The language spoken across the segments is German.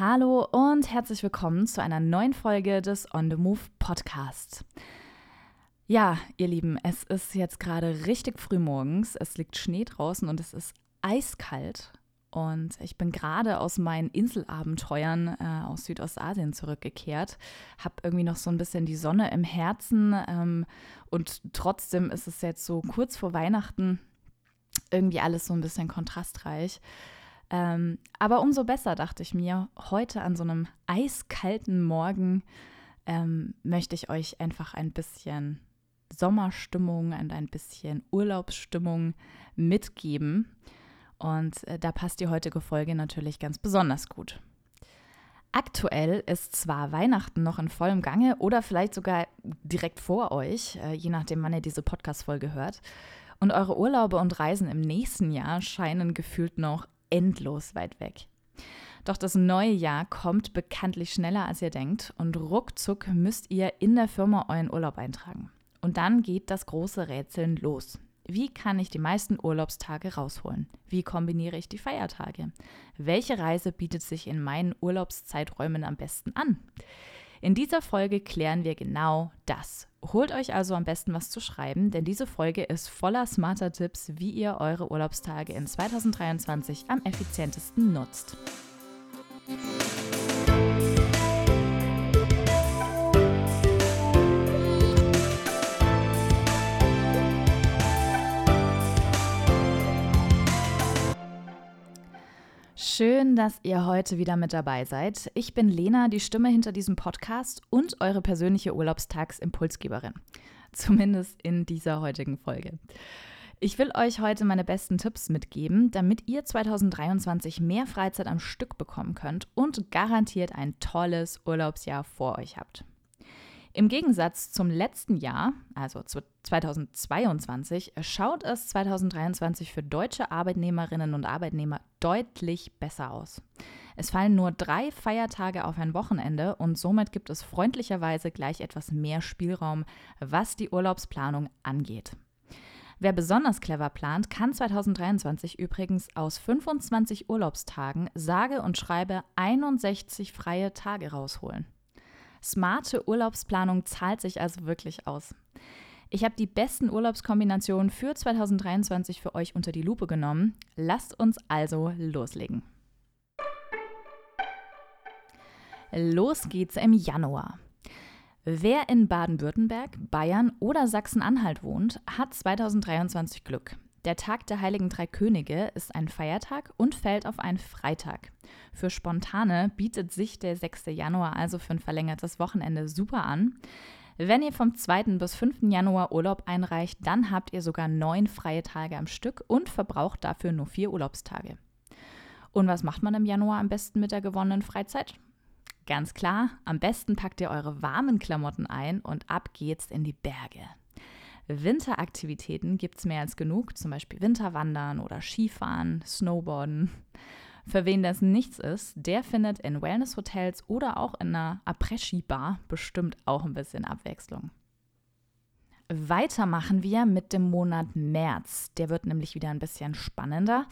Hallo und herzlich willkommen zu einer neuen Folge des On the Move Podcast. Ja, ihr Lieben, es ist jetzt gerade richtig früh morgens. Es liegt Schnee draußen und es ist eiskalt. Und ich bin gerade aus meinen Inselabenteuern äh, aus Südostasien zurückgekehrt, habe irgendwie noch so ein bisschen die Sonne im Herzen ähm, und trotzdem ist es jetzt so kurz vor Weihnachten irgendwie alles so ein bisschen kontrastreich. Ähm, aber umso besser, dachte ich mir, heute an so einem eiskalten Morgen ähm, möchte ich euch einfach ein bisschen Sommerstimmung und ein bisschen Urlaubsstimmung mitgeben. Und äh, da passt die heutige Folge natürlich ganz besonders gut. Aktuell ist zwar Weihnachten noch in vollem Gange oder vielleicht sogar direkt vor euch, äh, je nachdem, wann ihr diese Podcast-Folge hört. Und eure Urlaube und Reisen im nächsten Jahr scheinen gefühlt noch endlos weit weg. Doch das neue Jahr kommt bekanntlich schneller, als ihr denkt und ruckzuck müsst ihr in der Firma euren Urlaub eintragen. Und dann geht das große Rätseln los. Wie kann ich die meisten Urlaubstage rausholen? Wie kombiniere ich die Feiertage? Welche Reise bietet sich in meinen Urlaubszeiträumen am besten an? In dieser Folge klären wir genau das. Holt euch also am besten was zu schreiben, denn diese Folge ist voller smarter Tipps, wie ihr eure Urlaubstage in 2023 am effizientesten nutzt. Schön, dass ihr heute wieder mit dabei seid. Ich bin Lena, die Stimme hinter diesem Podcast und eure persönliche Urlaubstagsimpulsgeberin. Zumindest in dieser heutigen Folge. Ich will euch heute meine besten Tipps mitgeben, damit ihr 2023 mehr Freizeit am Stück bekommen könnt und garantiert ein tolles Urlaubsjahr vor euch habt. Im Gegensatz zum letzten Jahr, also 2022, schaut es 2023 für deutsche Arbeitnehmerinnen und Arbeitnehmer deutlich besser aus. Es fallen nur drei Feiertage auf ein Wochenende und somit gibt es freundlicherweise gleich etwas mehr Spielraum, was die Urlaubsplanung angeht. Wer besonders clever plant, kann 2023 übrigens aus 25 Urlaubstagen sage und schreibe 61 freie Tage rausholen. Smarte Urlaubsplanung zahlt sich also wirklich aus. Ich habe die besten Urlaubskombinationen für 2023 für euch unter die Lupe genommen. Lasst uns also loslegen. Los geht's im Januar. Wer in Baden-Württemberg, Bayern oder Sachsen-Anhalt wohnt, hat 2023 Glück. Der Tag der Heiligen Drei Könige ist ein Feiertag und fällt auf einen Freitag. Für Spontane bietet sich der 6. Januar also für ein verlängertes Wochenende super an. Wenn ihr vom 2. bis 5. Januar Urlaub einreicht, dann habt ihr sogar neun freie Tage am Stück und verbraucht dafür nur vier Urlaubstage. Und was macht man im Januar am besten mit der gewonnenen Freizeit? Ganz klar, am besten packt ihr eure warmen Klamotten ein und ab geht's in die Berge. Winteraktivitäten gibt es mehr als genug, zum Beispiel Winterwandern oder Skifahren, Snowboarden. Für wen das nichts ist, der findet in Wellnesshotels oder auch in einer Après-Ski-Bar bestimmt auch ein bisschen Abwechslung. Weiter machen wir mit dem Monat März. Der wird nämlich wieder ein bisschen spannender.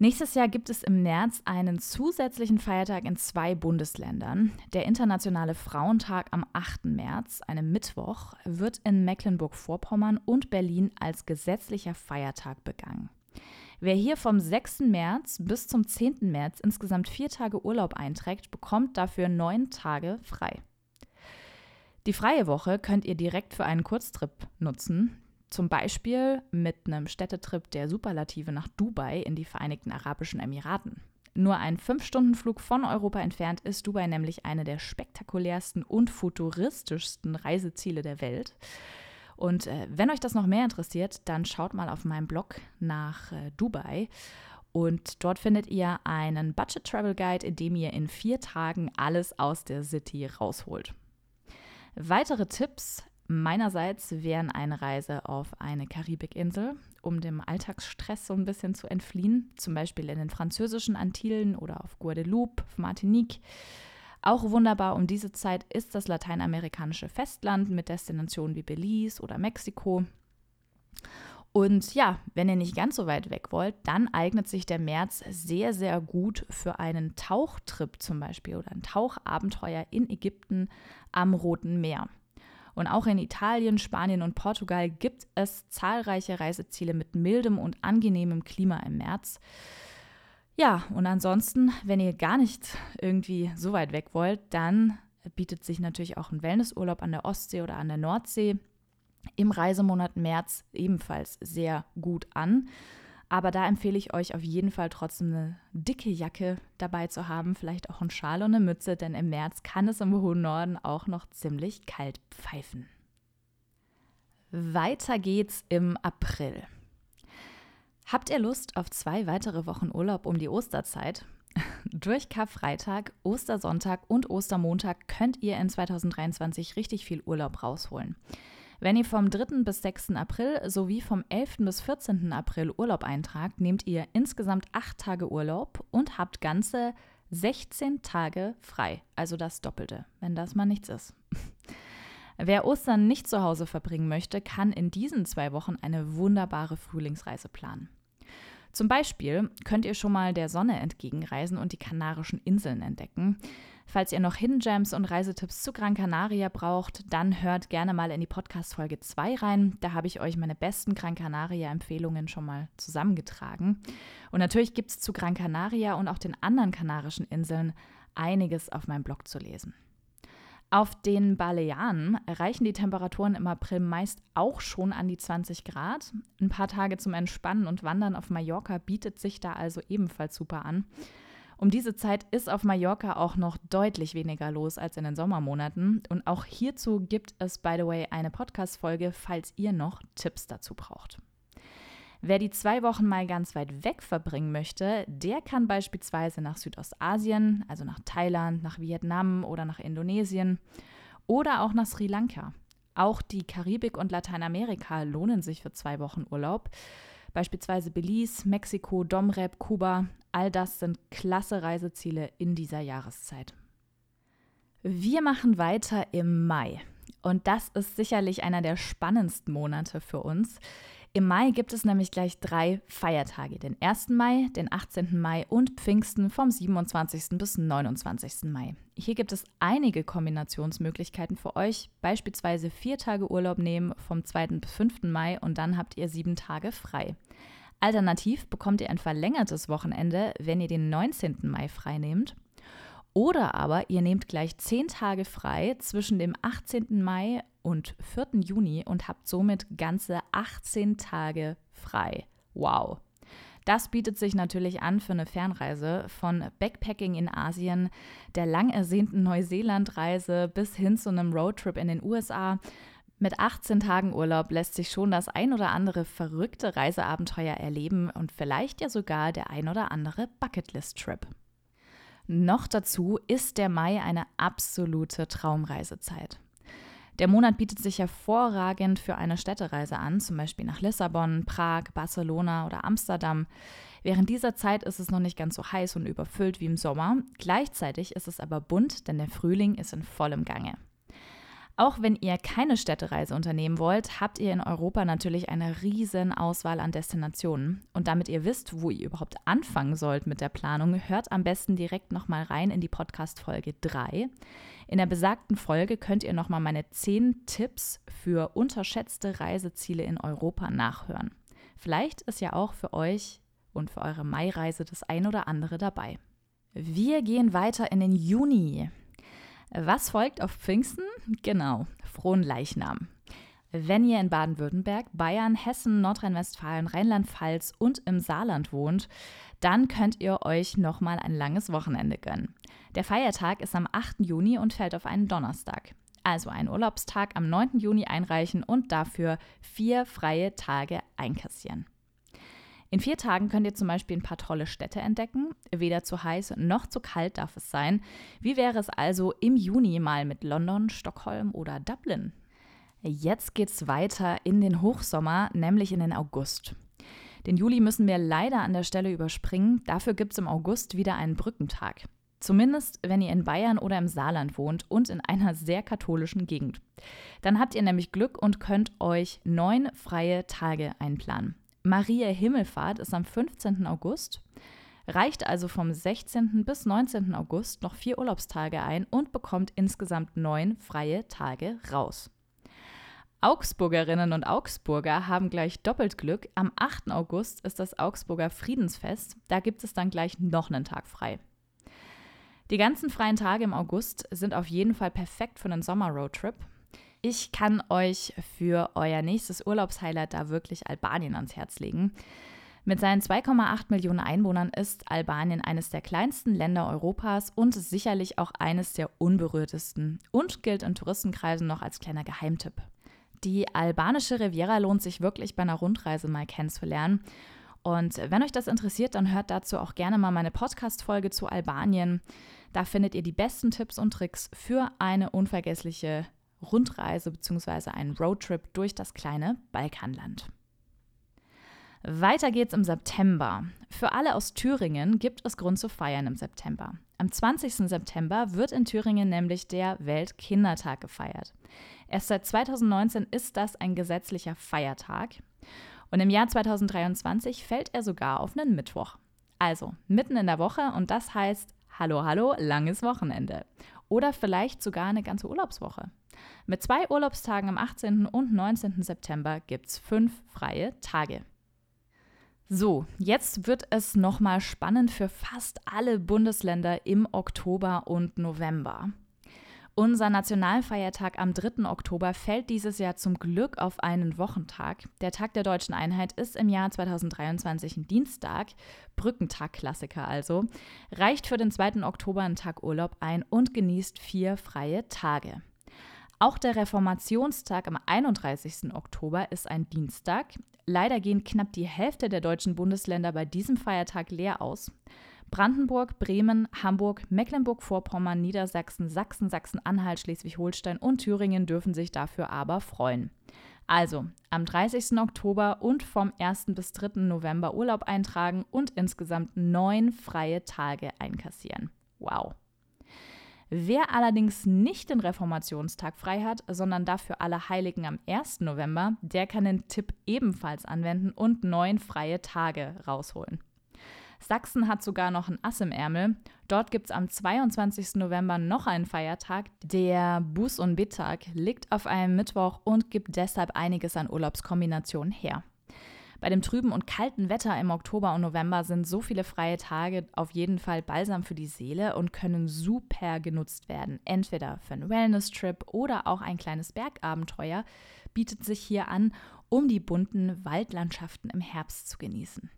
Nächstes Jahr gibt es im März einen zusätzlichen Feiertag in zwei Bundesländern. Der Internationale Frauentag am 8. März, einem Mittwoch, wird in Mecklenburg-Vorpommern und Berlin als gesetzlicher Feiertag begangen. Wer hier vom 6. März bis zum 10. März insgesamt vier Tage Urlaub einträgt, bekommt dafür neun Tage frei. Die freie Woche könnt ihr direkt für einen Kurztrip nutzen. Zum Beispiel mit einem Städtetrip der Superlative nach Dubai in die Vereinigten Arabischen Emiraten. Nur ein 5-Stunden-Flug von Europa entfernt ist Dubai nämlich eine der spektakulärsten und futuristischsten Reiseziele der Welt. Und äh, wenn euch das noch mehr interessiert, dann schaut mal auf meinem Blog nach äh, Dubai. Und dort findet ihr einen Budget Travel Guide, in dem ihr in vier Tagen alles aus der City rausholt. Weitere Tipps Meinerseits wären eine Reise auf eine Karibikinsel, um dem Alltagsstress so ein bisschen zu entfliehen, zum Beispiel in den französischen Antillen oder auf Guadeloupe, auf Martinique. Auch wunderbar um diese Zeit ist das lateinamerikanische Festland mit Destinationen wie Belize oder Mexiko. Und ja, wenn ihr nicht ganz so weit weg wollt, dann eignet sich der März sehr, sehr gut für einen Tauchtrip zum Beispiel oder ein Tauchabenteuer in Ägypten am Roten Meer. Und auch in Italien, Spanien und Portugal gibt es zahlreiche Reiseziele mit mildem und angenehmem Klima im März. Ja, und ansonsten, wenn ihr gar nicht irgendwie so weit weg wollt, dann bietet sich natürlich auch ein Wellnessurlaub an der Ostsee oder an der Nordsee im Reisemonat März ebenfalls sehr gut an. Aber da empfehle ich euch auf jeden Fall trotzdem eine dicke Jacke dabei zu haben, vielleicht auch einen Schal und eine Mütze, denn im März kann es im hohen Norden auch noch ziemlich kalt pfeifen. Weiter geht's im April. Habt ihr Lust auf zwei weitere Wochen Urlaub um die Osterzeit? Durch Karfreitag, Ostersonntag und Ostermontag könnt ihr in 2023 richtig viel Urlaub rausholen. Wenn ihr vom 3. bis 6. April sowie vom 11. bis 14. April Urlaub eintragt, nehmt ihr insgesamt 8 Tage Urlaub und habt ganze 16 Tage frei, also das Doppelte, wenn das mal nichts ist. Wer Ostern nicht zu Hause verbringen möchte, kann in diesen zwei Wochen eine wunderbare Frühlingsreise planen. Zum Beispiel könnt ihr schon mal der Sonne entgegenreisen und die Kanarischen Inseln entdecken. Falls ihr noch Hidden Gems und Reisetipps zu Gran Canaria braucht, dann hört gerne mal in die Podcast-Folge 2 rein. Da habe ich euch meine besten Gran Canaria-Empfehlungen schon mal zusammengetragen. Und natürlich gibt es zu Gran Canaria und auch den anderen Kanarischen Inseln einiges auf meinem Blog zu lesen. Auf den Balearen erreichen die Temperaturen im April meist auch schon an die 20 Grad. Ein paar Tage zum Entspannen und Wandern auf Mallorca bietet sich da also ebenfalls super an. Um diese Zeit ist auf Mallorca auch noch deutlich weniger los als in den Sommermonaten. Und auch hierzu gibt es, by the way, eine Podcast-Folge, falls ihr noch Tipps dazu braucht. Wer die zwei Wochen mal ganz weit weg verbringen möchte, der kann beispielsweise nach Südostasien, also nach Thailand, nach Vietnam oder nach Indonesien oder auch nach Sri Lanka. Auch die Karibik und Lateinamerika lohnen sich für zwei Wochen Urlaub. Beispielsweise Belize, Mexiko, Domrep, Kuba. All das sind klasse Reiseziele in dieser Jahreszeit. Wir machen weiter im Mai. Und das ist sicherlich einer der spannendsten Monate für uns. Im Mai gibt es nämlich gleich drei Feiertage, den 1. Mai, den 18. Mai und Pfingsten vom 27. bis 29. Mai. Hier gibt es einige Kombinationsmöglichkeiten für euch, beispielsweise vier Tage Urlaub nehmen vom 2. bis 5. Mai und dann habt ihr sieben Tage frei. Alternativ bekommt ihr ein verlängertes Wochenende, wenn ihr den 19. Mai frei nehmt. Oder aber ihr nehmt gleich zehn Tage frei zwischen dem 18. Mai und 4. Juni und habt somit ganze 18 Tage frei. Wow. Das bietet sich natürlich an für eine Fernreise von Backpacking in Asien, der lang ersehnten Neuseelandreise bis hin zu einem Roadtrip in den USA. Mit 18 Tagen Urlaub lässt sich schon das ein oder andere verrückte Reiseabenteuer erleben und vielleicht ja sogar der ein oder andere Bucketlist-Trip. Noch dazu ist der Mai eine absolute Traumreisezeit. Der Monat bietet sich hervorragend für eine Städtereise an, zum Beispiel nach Lissabon, Prag, Barcelona oder Amsterdam. Während dieser Zeit ist es noch nicht ganz so heiß und überfüllt wie im Sommer. Gleichzeitig ist es aber bunt, denn der Frühling ist in vollem Gange. Auch wenn ihr keine Städtereise unternehmen wollt, habt ihr in Europa natürlich eine riesen Auswahl an Destinationen. Und damit ihr wisst, wo ihr überhaupt anfangen sollt mit der Planung, hört am besten direkt nochmal rein in die Podcast-Folge 3. In der besagten Folge könnt ihr nochmal meine 10 Tipps für unterschätzte Reiseziele in Europa nachhören. Vielleicht ist ja auch für euch und für eure Mai-Reise das ein oder andere dabei. Wir gehen weiter in den Juni. Was folgt auf Pfingsten? Genau, frohen Leichnam. Wenn ihr in Baden-Württemberg, Bayern, Hessen, Nordrhein-Westfalen, Rheinland-Pfalz und im Saarland wohnt, dann könnt ihr euch nochmal ein langes Wochenende gönnen. Der Feiertag ist am 8. Juni und fällt auf einen Donnerstag. Also einen Urlaubstag am 9. Juni einreichen und dafür vier freie Tage einkassieren. In vier Tagen könnt ihr zum Beispiel ein paar tolle Städte entdecken. Weder zu heiß noch zu kalt darf es sein. Wie wäre es also im Juni mal mit London, Stockholm oder Dublin? Jetzt geht's weiter in den Hochsommer, nämlich in den August. Den Juli müssen wir leider an der Stelle überspringen. Dafür gibt es im August wieder einen Brückentag. Zumindest, wenn ihr in Bayern oder im Saarland wohnt und in einer sehr katholischen Gegend. Dann habt ihr nämlich Glück und könnt euch neun freie Tage einplanen. Maria Himmelfahrt ist am 15. August, reicht also vom 16. bis 19. August noch vier Urlaubstage ein und bekommt insgesamt neun freie Tage raus. Augsburgerinnen und Augsburger haben gleich doppelt Glück. Am 8. August ist das Augsburger Friedensfest. Da gibt es dann gleich noch einen Tag frei. Die ganzen freien Tage im August sind auf jeden Fall perfekt für einen Sommer-Roadtrip. Ich kann euch für euer nächstes Urlaubshighlight da wirklich Albanien ans Herz legen. Mit seinen 2,8 Millionen Einwohnern ist Albanien eines der kleinsten Länder Europas und sicherlich auch eines der unberührtesten und gilt in Touristenkreisen noch als kleiner Geheimtipp. Die albanische Riviera lohnt sich wirklich bei einer Rundreise mal kennenzulernen. Und wenn euch das interessiert, dann hört dazu auch gerne mal meine Podcast-Folge zu Albanien. Da findet ihr die besten Tipps und Tricks für eine unvergessliche Rundreise bzw. einen Roadtrip durch das kleine Balkanland. Weiter geht's im September. Für alle aus Thüringen gibt es Grund zu feiern im September. Am 20. September wird in Thüringen nämlich der Weltkindertag gefeiert. Erst seit 2019 ist das ein gesetzlicher Feiertag und im Jahr 2023 fällt er sogar auf einen Mittwoch. Also mitten in der Woche und das heißt Hallo, hallo, langes Wochenende. Oder vielleicht sogar eine ganze Urlaubswoche. Mit zwei Urlaubstagen am 18. und 19. September gibt es fünf freie Tage. So, jetzt wird es nochmal spannend für fast alle Bundesländer im Oktober und November. Unser Nationalfeiertag am 3. Oktober fällt dieses Jahr zum Glück auf einen Wochentag. Der Tag der deutschen Einheit ist im Jahr 2023 ein Dienstag, Brückentag-Klassiker also, reicht für den 2. Oktober einen Tag Urlaub ein und genießt vier freie Tage. Auch der Reformationstag am 31. Oktober ist ein Dienstag. Leider gehen knapp die Hälfte der deutschen Bundesländer bei diesem Feiertag leer aus. Brandenburg, Bremen, Hamburg, Mecklenburg-Vorpommern, Niedersachsen, Sachsen, Sachsen-Anhalt, Schleswig-Holstein und Thüringen dürfen sich dafür aber freuen. Also am 30. Oktober und vom 1. bis 3. November Urlaub eintragen und insgesamt neun freie Tage einkassieren. Wow. Wer allerdings nicht den Reformationstag frei hat, sondern dafür alle Heiligen am 1. November, der kann den Tipp ebenfalls anwenden und neun freie Tage rausholen. Sachsen hat sogar noch ein Ass im Ärmel. Dort gibt es am 22. November noch einen Feiertag. Der Buß- und Bittag liegt auf einem Mittwoch und gibt deshalb einiges an Urlaubskombinationen her. Bei dem trüben und kalten Wetter im Oktober und November sind so viele freie Tage auf jeden Fall balsam für die Seele und können super genutzt werden. Entweder für einen Wellness-Trip oder auch ein kleines Bergabenteuer bietet sich hier an, um die bunten Waldlandschaften im Herbst zu genießen.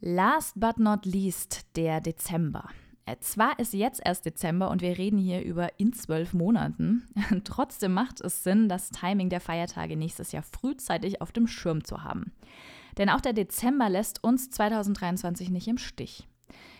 Last but not least der Dezember. Äh, zwar ist jetzt erst Dezember und wir reden hier über in zwölf Monaten. Trotzdem macht es Sinn, das Timing der Feiertage nächstes Jahr frühzeitig auf dem Schirm zu haben. Denn auch der Dezember lässt uns 2023 nicht im Stich.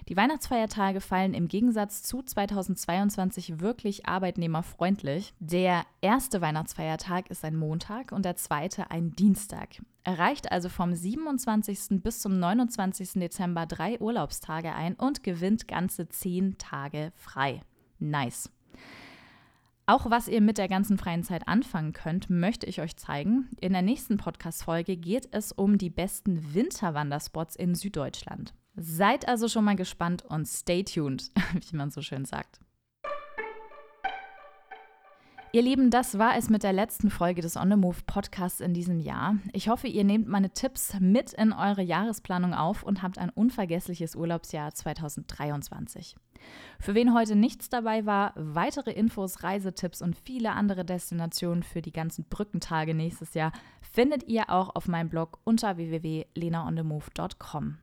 Die Weihnachtsfeiertage fallen im Gegensatz zu 2022 wirklich arbeitnehmerfreundlich. Der erste Weihnachtsfeiertag ist ein Montag und der zweite ein Dienstag. Erreicht also vom 27. bis zum 29. Dezember drei Urlaubstage ein und gewinnt ganze zehn Tage frei. Nice. Auch was ihr mit der ganzen freien Zeit anfangen könnt, möchte ich euch zeigen. In der nächsten Podcast-Folge geht es um die besten Winterwanderspots in Süddeutschland. Seid also schon mal gespannt und stay tuned, wie man so schön sagt. Ihr Lieben, das war es mit der letzten Folge des On the Move Podcasts in diesem Jahr. Ich hoffe, ihr nehmt meine Tipps mit in eure Jahresplanung auf und habt ein unvergessliches Urlaubsjahr 2023. Für wen heute nichts dabei war, weitere Infos, Reisetipps und viele andere Destinationen für die ganzen Brückentage nächstes Jahr findet ihr auch auf meinem Blog unter www.lenaonthemove.com.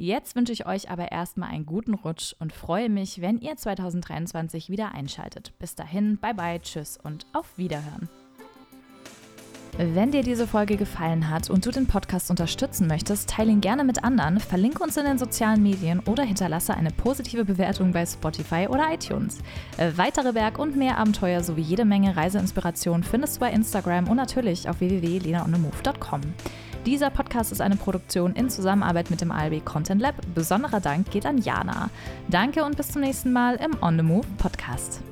Jetzt wünsche ich euch aber erstmal einen guten Rutsch und freue mich, wenn ihr 2023 wieder einschaltet. Bis dahin, bye bye, tschüss und auf Wiederhören. Wenn dir diese Folge gefallen hat und du den Podcast unterstützen möchtest, teile ihn gerne mit anderen, verlinke uns in den sozialen Medien oder hinterlasse eine positive Bewertung bei Spotify oder iTunes. Äh, weitere Berg- und mehr Abenteuer sowie jede Menge Reiseinspiration findest du bei Instagram und natürlich auf www.lenaonemove.com. Dieser Podcast ist eine Produktion in Zusammenarbeit mit dem ALB Content Lab. Besonderer Dank geht an Jana. Danke und bis zum nächsten Mal im On the Move Podcast.